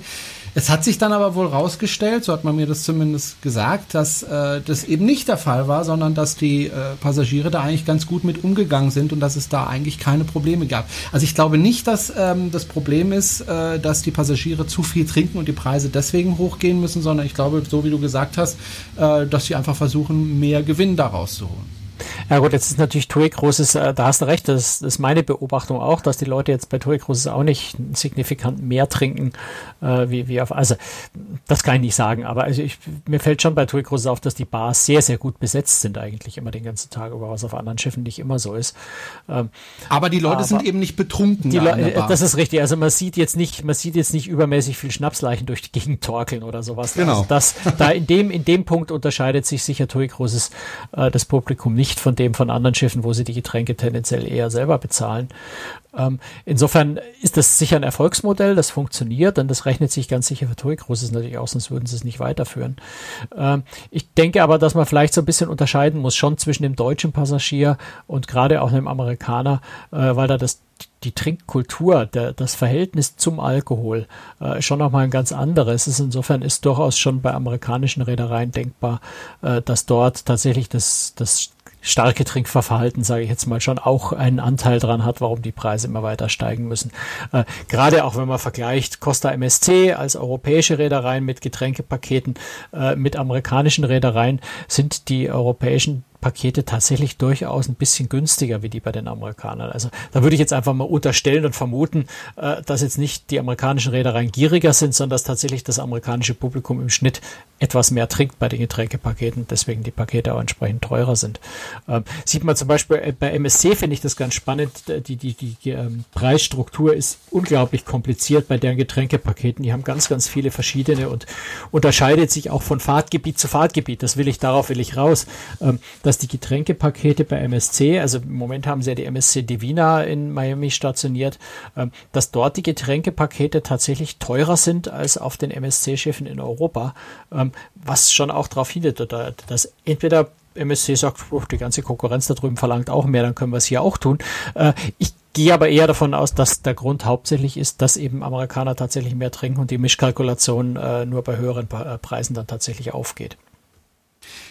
Es hat sich dann aber wohl rausgestellt, so hat man mir das zumindest gesagt, dass äh, das eben nicht der Fall war, sondern dass die äh, Passagiere da eigentlich ganz gut mit umgegangen sind und dass es da eigentlich keine Probleme gab. Also ich glaube nicht, dass ähm, das Problem ist, äh, dass die Passagiere zu viel trinken und die Preise deswegen hochgehen müssen, sondern ich glaube, so wie du gesagt hast, äh, dass sie einfach versuchen, mehr Gewinn daraus zu holen. Ja gut, jetzt ist natürlich TUI großes, äh, da hast du recht, das, ist meine Beobachtung auch, dass die Leute jetzt bei TUI großes auch nicht signifikant mehr trinken, äh, wie, wie auf, also das kann ich nicht sagen, aber also ich, mir fällt schon bei TUI großes auf, dass die Bars sehr, sehr gut besetzt sind eigentlich immer den ganzen Tag über, was auf anderen Schiffen nicht immer so ist. Ähm, aber die Leute sind eben nicht betrunken. Die Le das ist richtig, also man sieht jetzt nicht, man sieht jetzt nicht übermäßig viel Schnapsleichen durch die Gegend torkeln oder sowas. Genau. Also das, da in dem, in dem Punkt unterscheidet sich sicher TUI großes äh, das Publikum nicht von dem von anderen Schiffen, wo sie die Getränke tendenziell eher selber bezahlen. Ähm, insofern ist das sicher ein Erfolgsmodell, das funktioniert, denn das rechnet sich ganz sicher für TUI Cruises natürlich aus, sonst würden sie es nicht weiterführen. Ähm, ich denke aber, dass man vielleicht so ein bisschen unterscheiden muss, schon zwischen dem deutschen Passagier und gerade auch dem Amerikaner, äh, weil da das die Trinkkultur, der, das Verhältnis zum Alkohol äh, schon nochmal ein ganz anderes ist. Insofern ist durchaus schon bei amerikanischen Reedereien denkbar, äh, dass dort tatsächlich das, das starke Trinkverhalten, sage ich jetzt mal, schon auch einen Anteil dran hat, warum die Preise immer weiter steigen müssen. Äh, gerade auch wenn man vergleicht Costa MSC als europäische Reedereien mit Getränkepaketen äh, mit amerikanischen Reedereien, sind die europäischen Pakete tatsächlich durchaus ein bisschen günstiger wie die bei den Amerikanern. Also da würde ich jetzt einfach mal unterstellen und vermuten, äh, dass jetzt nicht die amerikanischen Reedereien gieriger sind, sondern dass tatsächlich das amerikanische Publikum im Schnitt etwas mehr trinkt bei den Getränkepaketen, deswegen die Pakete auch entsprechend teurer sind. Ähm, sieht man zum Beispiel äh, bei MSC finde ich das ganz spannend. Die, die, die, die ähm, Preisstruktur ist unglaublich kompliziert bei deren Getränkepaketen. Die haben ganz, ganz viele verschiedene und unterscheidet sich auch von Fahrtgebiet zu Fahrtgebiet. Das will ich, darauf will ich raus. Dass die Getränkepakete bei MSC, also im Moment haben sie ja die MSC Divina in Miami stationiert, ähm, dass dort die Getränkepakete tatsächlich teurer sind als auf den MSC-Schiffen in Europa, ähm, was schon auch darauf hindert, dass entweder MSC sagt, die ganze Konkurrenz da drüben verlangt auch mehr, dann können wir es hier auch tun. Äh, ich gehe aber eher davon aus, dass der Grund hauptsächlich ist, dass eben Amerikaner tatsächlich mehr trinken und die Mischkalkulation äh, nur bei höheren Preisen dann tatsächlich aufgeht.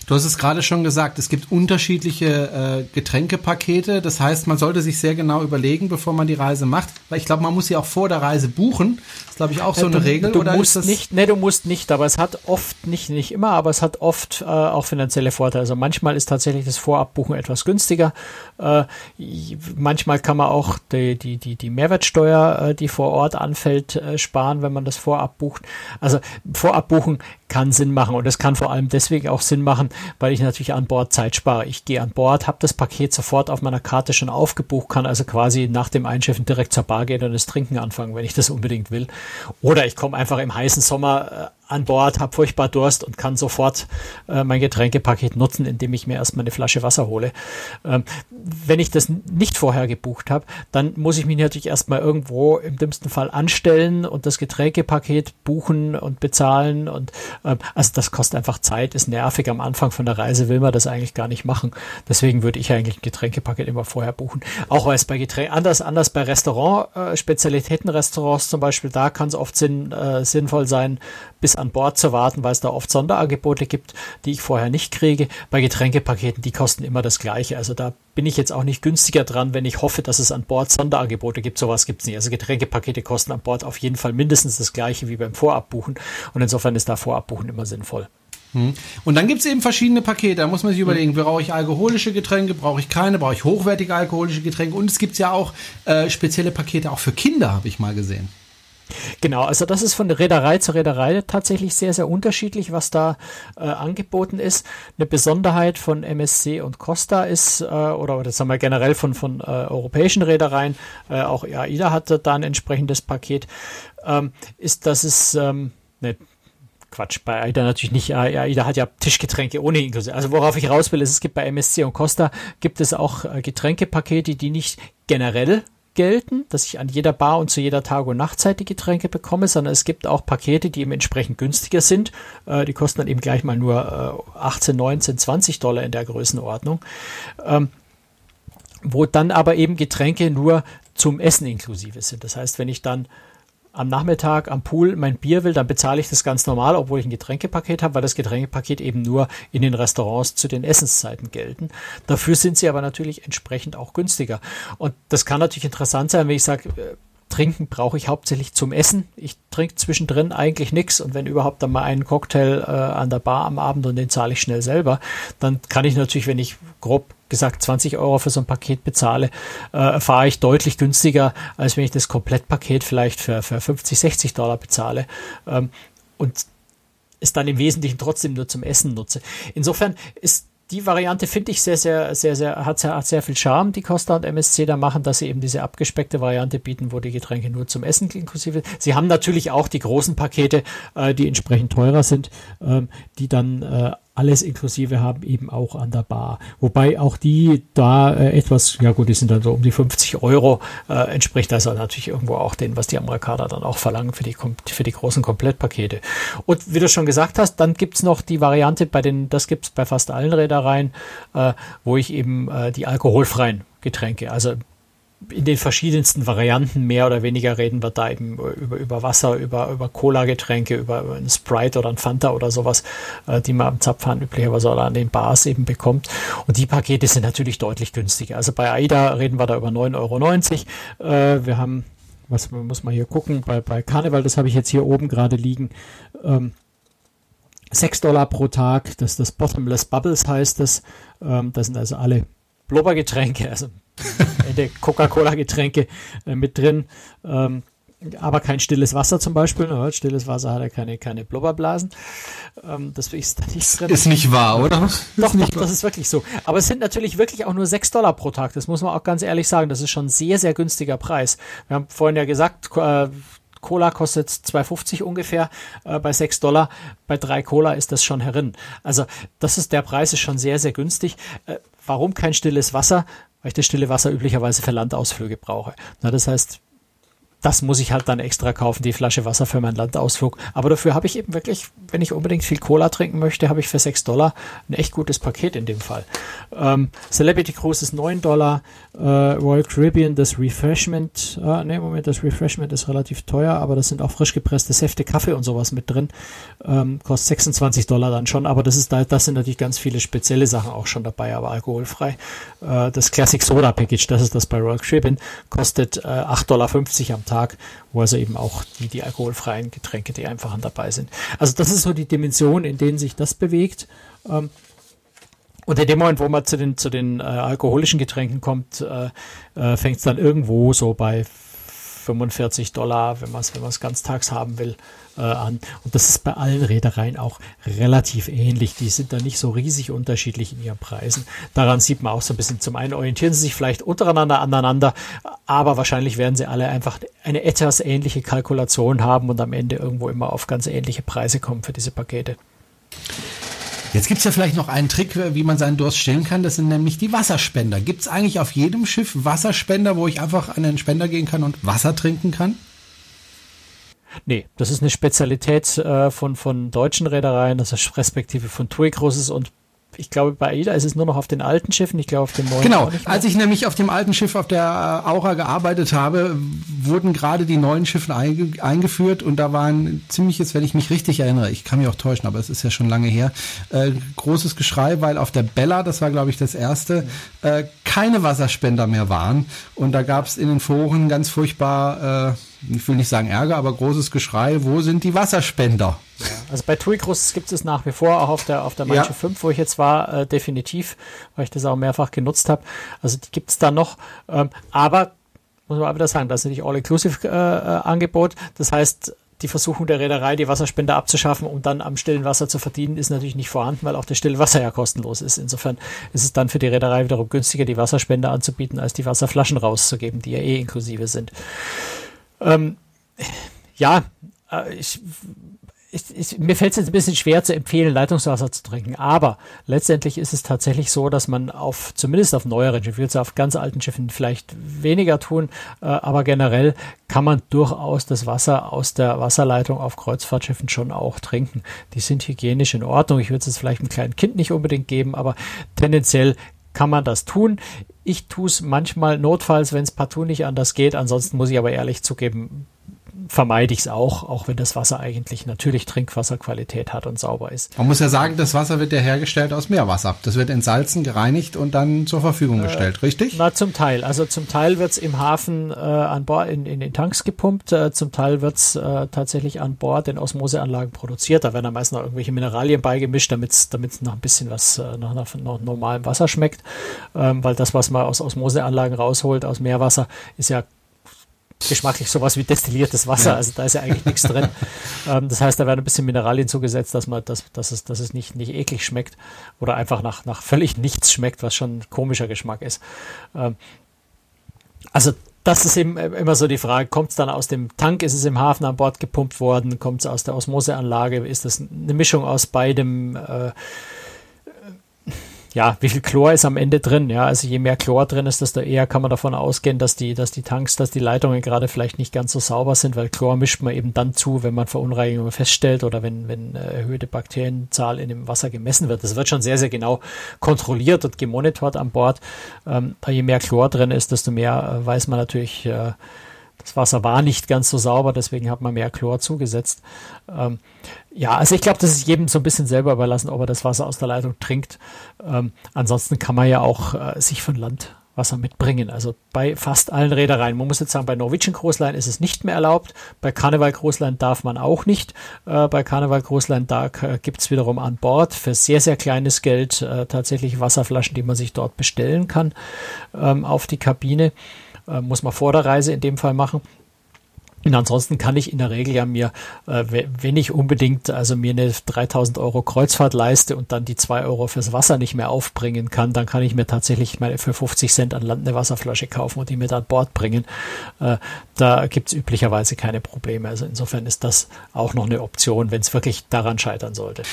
Du hast es gerade schon gesagt, es gibt unterschiedliche äh, Getränkepakete. Das heißt, man sollte sich sehr genau überlegen, bevor man die Reise macht. Weil ich glaube, man muss sie auch vor der Reise buchen. Das ist, glaube ich, auch so du, eine Regel. Du oder musst nicht, nee, du musst nicht, aber es hat oft, nicht, nicht immer, aber es hat oft äh, auch finanzielle Vorteile. Also manchmal ist tatsächlich das Vorabbuchen etwas günstiger. Äh, manchmal kann man auch die, die, die, die Mehrwertsteuer, äh, die vor Ort anfällt, äh, sparen, wenn man das vorab bucht. Also Vorabbuchen kann Sinn machen und es kann vor allem deswegen auch Sinn machen, weil ich natürlich an Bord Zeit spare. Ich gehe an Bord, habe das Paket sofort auf meiner Karte schon aufgebucht, kann also quasi nach dem Einschiffen direkt zur Bar gehen und das Trinken anfangen, wenn ich das unbedingt will. Oder ich komme einfach im heißen Sommer äh, an Bord, habe furchtbar Durst und kann sofort äh, mein Getränkepaket nutzen, indem ich mir erstmal eine Flasche Wasser hole. Ähm, wenn ich das nicht vorher gebucht habe, dann muss ich mich natürlich erstmal irgendwo im dümmsten Fall anstellen und das Getränkepaket buchen und bezahlen. Und ähm, also das kostet einfach Zeit, ist nervig. Am Anfang von der Reise will man das eigentlich gar nicht machen. Deswegen würde ich eigentlich ein Getränkepaket immer vorher buchen. Auch weil es bei Getränken anders, anders bei Restaurant, äh, Spezialitätenrestaurants zum Beispiel, da kann es oft sinn, äh, sinnvoll sein, bis an Bord zu warten, weil es da oft Sonderangebote gibt, die ich vorher nicht kriege. Bei Getränkepaketen, die kosten immer das gleiche. Also da bin ich jetzt auch nicht günstiger dran, wenn ich hoffe, dass es an Bord Sonderangebote gibt. Sowas gibt es nicht. Also Getränkepakete kosten an Bord auf jeden Fall mindestens das gleiche wie beim Vorabbuchen. Und insofern ist da Vorabbuchen immer sinnvoll. Hm. Und dann gibt es eben verschiedene Pakete. Da muss man sich überlegen, brauche ich alkoholische Getränke, brauche ich keine, brauche ich hochwertige alkoholische Getränke. Und es gibt ja auch äh, spezielle Pakete auch für Kinder, habe ich mal gesehen. Genau, also das ist von Reederei zu Reederei tatsächlich sehr, sehr unterschiedlich, was da äh, angeboten ist. Eine Besonderheit von MSC und Costa ist, äh, oder das haben wir generell von, von äh, europäischen Reedereien, äh, auch AIDA hatte da ein entsprechendes Paket, ähm, ist, dass es ähm, eine Quatsch, bei AIDA natürlich nicht. AIDA hat ja Tischgetränke ohne inklusive. Also worauf ich raus will, ist, es gibt bei MSC und Costa gibt es auch äh, Getränkepakete, die nicht generell gelten, dass ich an jeder Bar und zu jeder Tag- und Nachtzeit die Getränke bekomme, sondern es gibt auch Pakete, die eben entsprechend günstiger sind. Äh, die kosten dann eben gleich mal nur äh, 18, 19, 20 Dollar in der Größenordnung. Ähm, wo dann aber eben Getränke nur zum Essen inklusive sind. Das heißt, wenn ich dann am Nachmittag am Pool mein Bier will, dann bezahle ich das ganz normal, obwohl ich ein Getränkepaket habe, weil das Getränkepaket eben nur in den Restaurants zu den Essenszeiten gelten. Dafür sind sie aber natürlich entsprechend auch günstiger. Und das kann natürlich interessant sein, wenn ich sage, äh, Trinken brauche ich hauptsächlich zum Essen. Ich trinke zwischendrin eigentlich nichts und wenn überhaupt dann mal einen Cocktail äh, an der Bar am Abend und den zahle ich schnell selber, dann kann ich natürlich, wenn ich grob gesagt 20 Euro für so ein Paket bezahle, äh, fahre ich deutlich günstiger, als wenn ich das Komplettpaket vielleicht für, für 50, 60 Dollar bezahle. Ähm, und es dann im Wesentlichen trotzdem nur zum Essen nutze. Insofern ist die Variante finde ich sehr, sehr, sehr, sehr, hat sehr, hat sehr viel Charme, die Costa und MSC da machen, dass sie eben diese abgespeckte Variante bieten, wo die Getränke nur zum Essen inklusive. Sie haben natürlich auch die großen Pakete, äh, die entsprechend teurer sind, ähm, die dann äh, alles inklusive haben, eben auch an der Bar. Wobei auch die da äh, etwas, ja gut, die sind dann so um die 50 Euro, äh, entspricht also natürlich irgendwo auch den, was die Amerikaner dann auch verlangen für die, für die großen Komplettpakete. Und wie du schon gesagt hast, dann gibt's noch die Variante bei den, das gibt's bei fast allen Reedereien, äh, wo ich eben äh, die alkoholfreien Getränke, also in den verschiedensten Varianten mehr oder weniger reden wir da eben über, über Wasser, über, über Cola-Getränke, über, über ein Sprite oder ein Fanta oder sowas, äh, die man am Zapfhahn üblicherweise oder an den Bars eben bekommt. Und die Pakete sind natürlich deutlich günstiger. Also bei AIDA reden wir da über 9,90 Euro. Äh, wir haben, was muss man hier gucken, bei, bei Carnival, das habe ich jetzt hier oben gerade liegen, ähm, 6 Dollar pro Tag, das das Bottomless Bubbles heißt das. Ähm, das sind also alle Blubbergetränke, also Coca-Cola-Getränke äh, mit drin. Ähm, aber kein stilles Wasser zum Beispiel. Ne? Stilles Wasser hat ja keine, keine Blubberblasen. Ähm, das ist da nichts drin. Ist nicht wahr, oder? Doch, doch, das ist wirklich so. Aber es sind natürlich wirklich auch nur 6 Dollar pro Tag. Das muss man auch ganz ehrlich sagen. Das ist schon ein sehr, sehr günstiger Preis. Wir haben vorhin ja gesagt, äh, Cola kostet 2,50 ungefähr äh, bei 6 Dollar. Bei 3 Cola ist das schon herin. Also das ist der Preis ist schon sehr, sehr günstig. Äh, warum kein stilles Wasser? Weil ich das stille Wasser üblicherweise für Landausflüge brauche. Na, das heißt, das muss ich halt dann extra kaufen, die Flasche Wasser für meinen Landausflug. Aber dafür habe ich eben wirklich, wenn ich unbedingt viel Cola trinken möchte, habe ich für 6 Dollar ein echt gutes Paket in dem Fall. Ähm, Celebrity Cruise ist 9 Dollar, äh, Royal Caribbean, das Refreshment, äh, ne, Moment, das Refreshment ist relativ teuer, aber das sind auch frisch gepresste Säfte, Kaffee und sowas mit drin. Ähm, kostet 26 Dollar dann schon, aber das ist da, das sind natürlich ganz viele spezielle Sachen auch schon dabei, aber alkoholfrei. Äh, das Classic Soda Package, das ist das bei Royal Caribbean, kostet äh, 8,50 Dollar am Tag Tag, wo also eben auch die, die alkoholfreien Getränke, die einfachen dabei sind. Also das ist so die Dimension, in denen sich das bewegt. Ähm, und in dem Moment, wo man zu den, zu den äh, alkoholischen Getränken kommt, äh, äh, fängt es dann irgendwo so bei 45 Dollar, wenn man es wenn man's ganztags haben will, äh, an. Und das ist bei allen Reedereien auch relativ ähnlich. Die sind da nicht so riesig unterschiedlich in ihren Preisen. Daran sieht man auch so ein bisschen, zum einen orientieren sie sich vielleicht untereinander aneinander, aber wahrscheinlich werden sie alle einfach eine etwas ähnliche Kalkulation haben und am Ende irgendwo immer auf ganz ähnliche Preise kommen für diese Pakete. Jetzt gibt es ja vielleicht noch einen Trick, wie man seinen Durst stillen kann. Das sind nämlich die Wasserspender. Gibt es eigentlich auf jedem Schiff Wasserspender, wo ich einfach an den Spender gehen kann und Wasser trinken kann? Nee, das ist eine Spezialität äh, von, von deutschen Reedereien, das ist respektive von TUI Cruises und ich glaube, bei AIDA ist es nur noch auf den alten Schiffen, ich glaube auf dem neuen. Genau, als ich nämlich auf dem alten Schiff auf der äh, Aura gearbeitet habe, wurden gerade die neuen Schiffe einge eingeführt und da war ein ziemliches, wenn ich mich richtig erinnere, ich kann mich auch täuschen, aber es ist ja schon lange her, äh, großes Geschrei, weil auf der Bella, das war glaube ich das erste, äh, keine Wasserspender mehr waren und da gab es in den Foren ganz furchtbar äh, ich will nicht sagen Ärger, aber großes Geschrei, wo sind die Wasserspender? Ja, also bei TUI Cruises gibt es nach wie vor, auch auf der, auf der Manche ja. 5, wo ich jetzt war, äh, definitiv, weil ich das auch mehrfach genutzt habe. Also die gibt es da noch. Ähm, aber, muss man aber wieder sagen, das ist natürlich All-Inclusive-Angebot. Äh, äh das heißt, die Versuchung der Reederei, die Wasserspender abzuschaffen, um dann am stillen Wasser zu verdienen, ist natürlich nicht vorhanden, weil auch das stille Wasser ja kostenlos ist. Insofern ist es dann für die Reederei wiederum günstiger, die Wasserspender anzubieten, als die Wasserflaschen rauszugeben, die ja eh inklusive sind. Ähm, ja, äh, ich, ich, ich, mir fällt es jetzt ein bisschen schwer zu empfehlen, Leitungswasser zu trinken, aber letztendlich ist es tatsächlich so, dass man auf, zumindest auf neueren Schiffen, ich will es auf ganz alten Schiffen vielleicht weniger tun, äh, aber generell kann man durchaus das Wasser aus der Wasserleitung auf Kreuzfahrtschiffen schon auch trinken. Die sind hygienisch in Ordnung. Ich würde es vielleicht einem kleinen Kind nicht unbedingt geben, aber tendenziell kann man das tun. Ich tue es manchmal notfalls, wenn es partout nicht anders geht. Ansonsten muss ich aber ehrlich zugeben, vermeide ich es auch, auch wenn das Wasser eigentlich natürlich Trinkwasserqualität hat und sauber ist. Man muss ja sagen, das Wasser wird ja hergestellt aus Meerwasser. Das wird entsalzen, gereinigt und dann zur Verfügung äh, gestellt, äh, richtig? Na, zum Teil. Also zum Teil wird es im Hafen äh, an Bord in, in den Tanks gepumpt, äh, zum Teil wird es äh, tatsächlich an Bord in Osmoseanlagen produziert. Da werden dann meist noch irgendwelche Mineralien beigemischt, damit es noch ein bisschen was äh, nach, nach, nach normalem Wasser schmeckt. Ähm, weil das, was man aus Osmoseanlagen rausholt, aus Meerwasser, ist ja geschmacklich sowas wie destilliertes Wasser. Ja. Also da ist ja eigentlich nichts drin. <laughs> Ähm, das heißt, da werden ein bisschen Mineralien zugesetzt, dass man, dass, dass es, dass es nicht, nicht eklig schmeckt oder einfach nach, nach völlig nichts schmeckt, was schon ein komischer Geschmack ist. Ähm, also das ist eben immer so die Frage, kommt es dann aus dem Tank, ist es im Hafen an Bord gepumpt worden, kommt es aus der Osmoseanlage, ist das eine Mischung aus beidem? Äh, ja, wie viel Chlor ist am Ende drin? Ja, also je mehr Chlor drin ist, desto eher kann man davon ausgehen, dass die, dass die Tanks, dass die Leitungen gerade vielleicht nicht ganz so sauber sind, weil Chlor mischt man eben dann zu, wenn man Verunreinigungen feststellt oder wenn, wenn äh, erhöhte Bakterienzahl in dem Wasser gemessen wird. Das wird schon sehr, sehr genau kontrolliert und gemonitort an Bord. Ähm, je mehr Chlor drin ist, desto mehr äh, weiß man natürlich, äh, das Wasser war nicht ganz so sauber, deswegen hat man mehr Chlor zugesetzt. Ähm, ja, also ich glaube, das ist jedem so ein bisschen selber überlassen, ob er das Wasser aus der Leitung trinkt. Ähm, ansonsten kann man ja auch äh, sich von Land Wasser mitbringen. Also bei fast allen Reedereien. Man muss jetzt sagen, bei Norwegian Großlein ist es nicht mehr erlaubt. Bei Carnival Großlein darf man auch nicht. Äh, bei Carnival Großlein da äh, gibt es wiederum an Bord für sehr, sehr kleines Geld äh, tatsächlich Wasserflaschen, die man sich dort bestellen kann ähm, auf die Kabine. Äh, muss man vor der Reise in dem Fall machen. Und ansonsten kann ich in der Regel ja mir, äh, wenn ich unbedingt also mir eine 3000 Euro Kreuzfahrt leiste und dann die zwei Euro fürs Wasser nicht mehr aufbringen kann, dann kann ich mir tatsächlich meine für 50 Cent an Land eine Wasserflasche kaufen und die mit an Bord bringen. Äh, da gibt's üblicherweise keine Probleme. Also insofern ist das auch noch eine Option, wenn es wirklich daran scheitern sollte.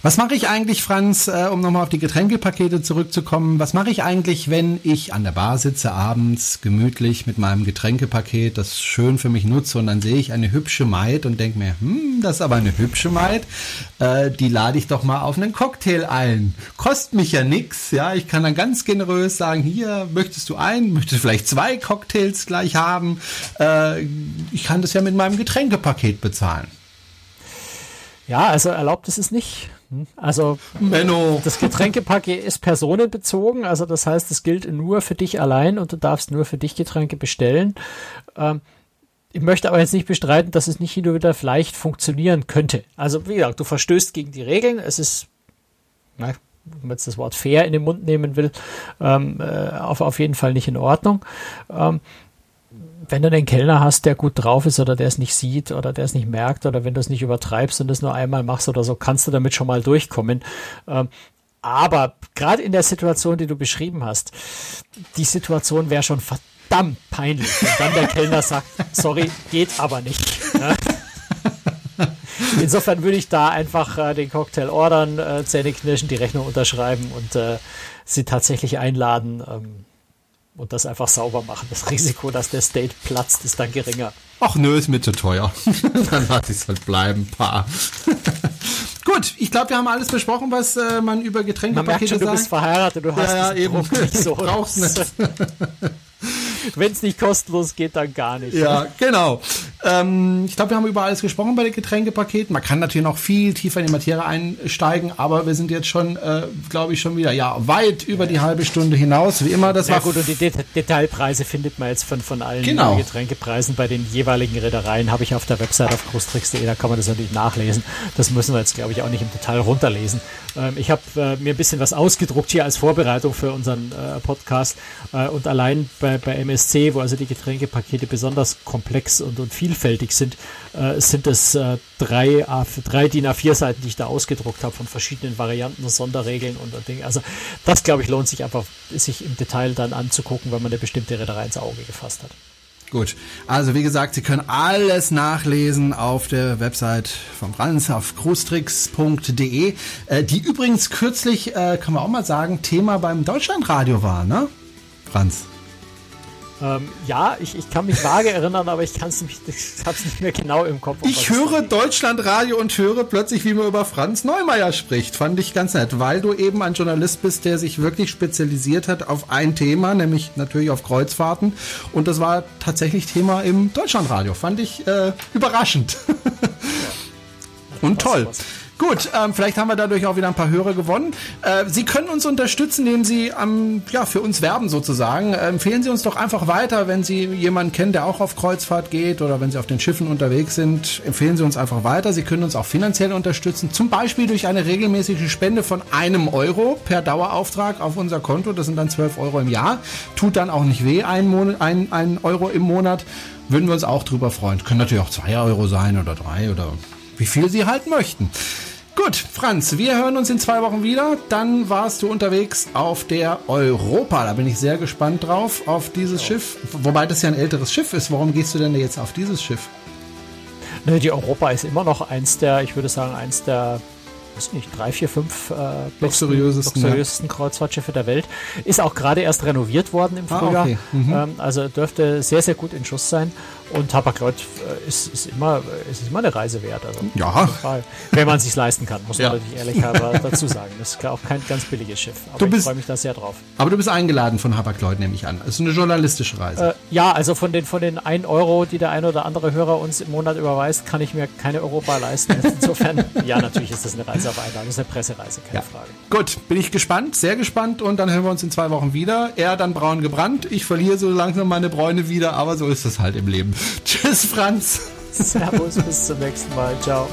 Was mache ich eigentlich, Franz, äh, um nochmal auf die Getränkepakete zurückzukommen? Was mache ich eigentlich, wenn ich an der Bar sitze abends gemütlich mit meinem Getränkepaket, das schön für mich nutze und dann sehe ich eine hübsche Maid und denke mir, hm, das ist aber eine hübsche Maid, äh, die lade ich doch mal auf einen Cocktail ein. Kostet mich ja nix, ja, ich kann dann ganz generös sagen, hier, möchtest du einen, möchtest du vielleicht zwei Cocktails gleich haben? Äh, ich kann das ja mit meinem Getränkepaket bezahlen. Ja, also erlaubt ist es nicht. Hm? Also Menno. das Getränkepaket ist personenbezogen, also das heißt, es gilt nur für dich allein und du darfst nur für dich Getränke bestellen. Ähm, ich möchte aber jetzt nicht bestreiten, dass es nicht hin und wieder vielleicht funktionieren könnte. Also, wie gesagt, du verstößt gegen die Regeln. Es ist, na, wenn man jetzt das Wort fair in den Mund nehmen will, ähm, äh, auf, auf jeden Fall nicht in Ordnung. Ähm, wenn du den Kellner hast, der gut drauf ist oder der es nicht sieht oder der es nicht merkt oder wenn du es nicht übertreibst und es nur einmal machst oder so, kannst du damit schon mal durchkommen. Ähm, aber gerade in der Situation, die du beschrieben hast, die Situation wäre schon verdammt verdammt peinlich. Und dann der Kellner sagt, sorry, geht aber nicht. Insofern würde ich da einfach äh, den Cocktail ordern, äh, Zähne knirschen, die Rechnung unterschreiben und äh, sie tatsächlich einladen ähm, und das einfach sauber machen. Das Risiko, dass der State platzt, ist dann geringer. Ach nö, ist mir zu teuer. <laughs> dann lasse ich es halt bleiben, paar. <laughs> Gut, ich glaube, wir haben alles besprochen, was äh, man über Getränkepakete sagt. Du bist verheiratet, du hast ja, ja, eben. nicht so. <laughs> Brauchst nicht. Wenn es nicht kostenlos geht, dann gar nicht. Ja, genau. Ähm, ich glaube, wir haben über alles gesprochen bei den Getränkepaketen. Man kann natürlich noch viel tiefer in die Materie einsteigen, aber wir sind jetzt schon, äh, glaube ich, schon wieder ja weit über die halbe Stunde hinaus. Wie immer, das ja, war gut. Und die Det Detailpreise findet man jetzt von von allen genau. Getränkepreisen bei den jeweiligen Reedereien. Habe ich auf der Website auf großtricks.de. Da kann man das natürlich nachlesen. Das müssen wir jetzt, glaube ich, auch nicht im Detail runterlesen. Ähm, ich habe äh, mir ein bisschen was ausgedruckt hier als Vorbereitung für unseren äh, Podcast äh, und allein bei, bei MSC, wo also die Getränkepakete besonders komplex und, und viel vielfältig sind, äh, sind es äh, drei, drei DIN A4 Seiten, die ich da ausgedruckt habe von verschiedenen Varianten, Sonderregeln und, und Dingen. Also das, glaube ich, lohnt sich einfach, sich im Detail dann anzugucken, wenn man eine bestimmte Reederei ins Auge gefasst hat. Gut, also wie gesagt, Sie können alles nachlesen auf der Website von Franz auf cruestricks.de, äh, die übrigens kürzlich, äh, kann man auch mal sagen, Thema beim Deutschlandradio war, ne? Franz. Ähm, ja, ich, ich kann mich vage erinnern, aber ich kann es nicht, hab's nicht mehr genau im Kopf. Ich höre Deutschlandradio und höre plötzlich, wie man über Franz Neumeier spricht. Fand ich ganz nett, weil du eben ein Journalist bist, der sich wirklich spezialisiert hat auf ein Thema, nämlich natürlich auf Kreuzfahrten. Und das war tatsächlich Thema im Deutschlandradio. Fand ich äh, überraschend. <laughs> und toll. Was. Gut, ähm, vielleicht haben wir dadurch auch wieder ein paar Hörer gewonnen. Äh, Sie können uns unterstützen, indem Sie ähm, ja, für uns werben sozusagen. Äh, empfehlen Sie uns doch einfach weiter, wenn Sie jemanden kennen, der auch auf Kreuzfahrt geht oder wenn Sie auf den Schiffen unterwegs sind. Empfehlen Sie uns einfach weiter. Sie können uns auch finanziell unterstützen, zum Beispiel durch eine regelmäßige Spende von einem Euro per Dauerauftrag auf unser Konto. Das sind dann 12 Euro im Jahr. Tut dann auch nicht weh, ein, Monat, ein, ein Euro im Monat. Würden wir uns auch drüber freuen. Können natürlich auch zwei Euro sein oder drei oder wie viel Sie halt möchten. Gut, Franz, wir hören uns in zwei Wochen wieder. Dann warst du unterwegs auf der Europa. Da bin ich sehr gespannt drauf, auf dieses oh. Schiff. Wobei das ja ein älteres Schiff ist. Warum gehst du denn jetzt auf dieses Schiff? Die Europa ist immer noch eins der, ich würde sagen, eins der weiß nicht, drei, vier, fünf äh, luxuriösesten, luxuriösesten ja. Kreuzfahrtschiffe der Welt. Ist auch gerade erst renoviert worden im ah, Frühjahr. Ah, okay. mhm. ähm, also dürfte sehr, sehr gut in Schuss sein. Und Hapag-Lloyd äh, ist, ist, immer, ist immer eine Reise wert. Also, ja. Wenn man es sich leisten kann, muss ja. man natürlich ehrlich <laughs> dazu sagen. Das ist auch kein ganz billiges Schiff. Aber du bist, ich freue mich da sehr drauf. Aber du bist eingeladen von Hapag-Lloyd, nehme ich an. Das ist eine journalistische Reise. Äh, ja, also von den, von den 1 Euro, die der ein oder andere Hörer uns im Monat überweist, kann ich mir keine Europa leisten. <laughs> Insofern, ja, natürlich ist das eine Reise auf Einladung. Das ist eine Pressereise, keine ja. Frage. Gut, bin ich gespannt, sehr gespannt. Und dann hören wir uns in zwei Wochen wieder. Er dann braun gebrannt. Ich verliere so langsam meine Bräune wieder, aber so ist es halt im Leben. Tschüss, Franz. Servus, bis zum nächsten Mal. Ciao.